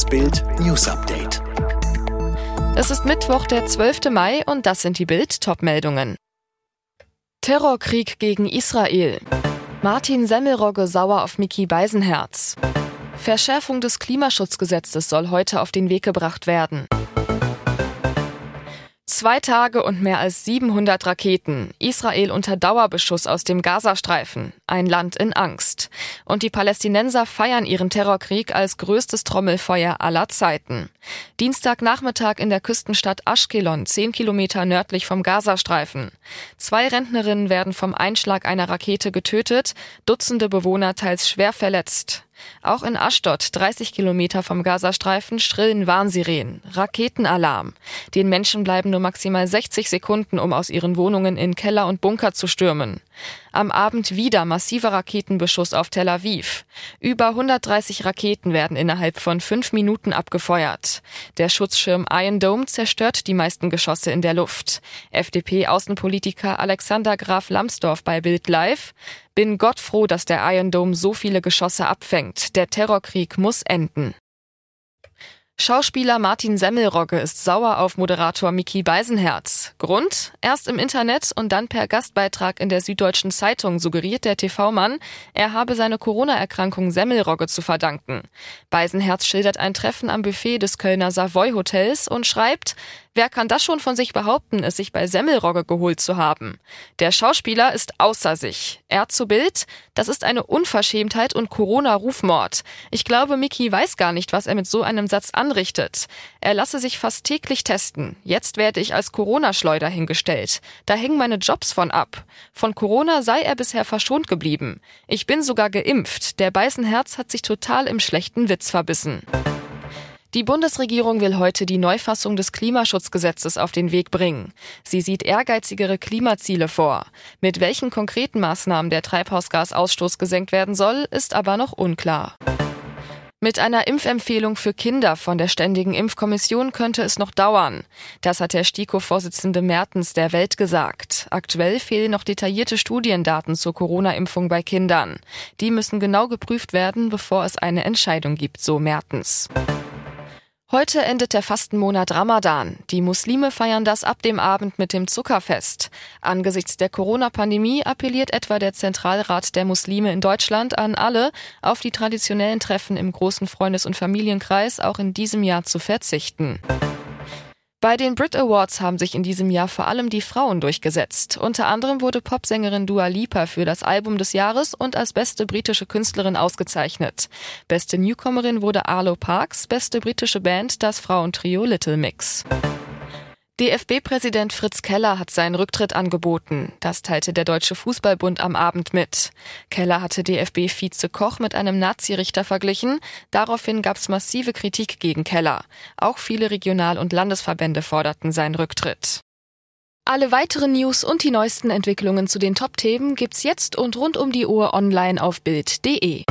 Das Bild News Update. Es ist Mittwoch, der 12. Mai und das sind die Bild Topmeldungen. Terrorkrieg gegen Israel. Martin Semmelrogge sauer auf Mickey Beisenherz. Verschärfung des Klimaschutzgesetzes soll heute auf den Weg gebracht werden. Zwei Tage und mehr als 700 Raketen. Israel unter Dauerbeschuss aus dem Gazastreifen. Ein Land in Angst. Und die Palästinenser feiern ihren Terrorkrieg als größtes Trommelfeuer aller Zeiten. Dienstagnachmittag in der Küstenstadt Ashkelon, zehn Kilometer nördlich vom Gazastreifen. Zwei Rentnerinnen werden vom Einschlag einer Rakete getötet, Dutzende Bewohner teils schwer verletzt. Auch in Aschdod, 30 Kilometer vom Gazastreifen, schrillen Warnsirenen. Raketenalarm. Den Menschen bleiben nur maximal 60 Sekunden, um aus ihren Wohnungen in Keller und Bunker zu stürmen. Am Abend wieder massiver Raketenbeschuss auf Tel Aviv. Über 130 Raketen werden innerhalb von fünf Minuten abgefeuert. Der Schutzschirm Iron Dome zerstört die meisten Geschosse in der Luft. FDP-Außenpolitiker Alexander Graf Lambsdorff bei Bild Live. Bin Gott froh, dass der Iron Dome so viele Geschosse abfängt. Der Terrorkrieg muss enden. Schauspieler Martin Semmelrogge ist sauer auf Moderator Miki Beisenherz. Grund? Erst im Internet und dann per Gastbeitrag in der Süddeutschen Zeitung suggeriert der TV-Mann, er habe seine Corona-Erkrankung Semmelrogge zu verdanken. Beisenherz schildert ein Treffen am Buffet des Kölner Savoy Hotels und schreibt, Wer kann das schon von sich behaupten, es sich bei Semmelrogge geholt zu haben? Der Schauspieler ist außer sich. Er zu Bild, das ist eine Unverschämtheit und Corona-Rufmord. Ich glaube, Miki weiß gar nicht, was er mit so einem Satz anrichtet. Er lasse sich fast täglich testen. Jetzt werde ich als Corona-Schleuder hingestellt. Da hängen meine Jobs von ab. Von Corona sei er bisher verschont geblieben. Ich bin sogar geimpft. Der Beißenherz hat sich total im schlechten Witz verbissen. Die Bundesregierung will heute die Neufassung des Klimaschutzgesetzes auf den Weg bringen. Sie sieht ehrgeizigere Klimaziele vor. Mit welchen konkreten Maßnahmen der Treibhausgasausstoß gesenkt werden soll, ist aber noch unklar. Mit einer Impfempfehlung für Kinder von der Ständigen Impfkommission könnte es noch dauern. Das hat der STIKO-Vorsitzende Mertens der Welt gesagt. Aktuell fehlen noch detaillierte Studiendaten zur Corona-Impfung bei Kindern. Die müssen genau geprüft werden, bevor es eine Entscheidung gibt, so Mertens. Heute endet der Fastenmonat Ramadan. Die Muslime feiern das ab dem Abend mit dem Zuckerfest. Angesichts der Corona-Pandemie appelliert etwa der Zentralrat der Muslime in Deutschland an alle, auf die traditionellen Treffen im großen Freundes- und Familienkreis auch in diesem Jahr zu verzichten. Bei den Brit Awards haben sich in diesem Jahr vor allem die Frauen durchgesetzt. Unter anderem wurde Popsängerin Dua Lipa für das Album des Jahres und als beste britische Künstlerin ausgezeichnet. Beste Newcomerin wurde Arlo Parks, beste britische Band das Frauentrio Little Mix. DFB-Präsident Fritz Keller hat seinen Rücktritt angeboten. Das teilte der Deutsche Fußballbund am Abend mit. Keller hatte DFB-Vize Koch mit einem Nazi-Richter verglichen. Daraufhin gab es massive Kritik gegen Keller. Auch viele Regional- und Landesverbände forderten seinen Rücktritt. Alle weiteren News und die neuesten Entwicklungen zu den Top-Themen gibt's jetzt und rund um die Uhr online auf Bild.de.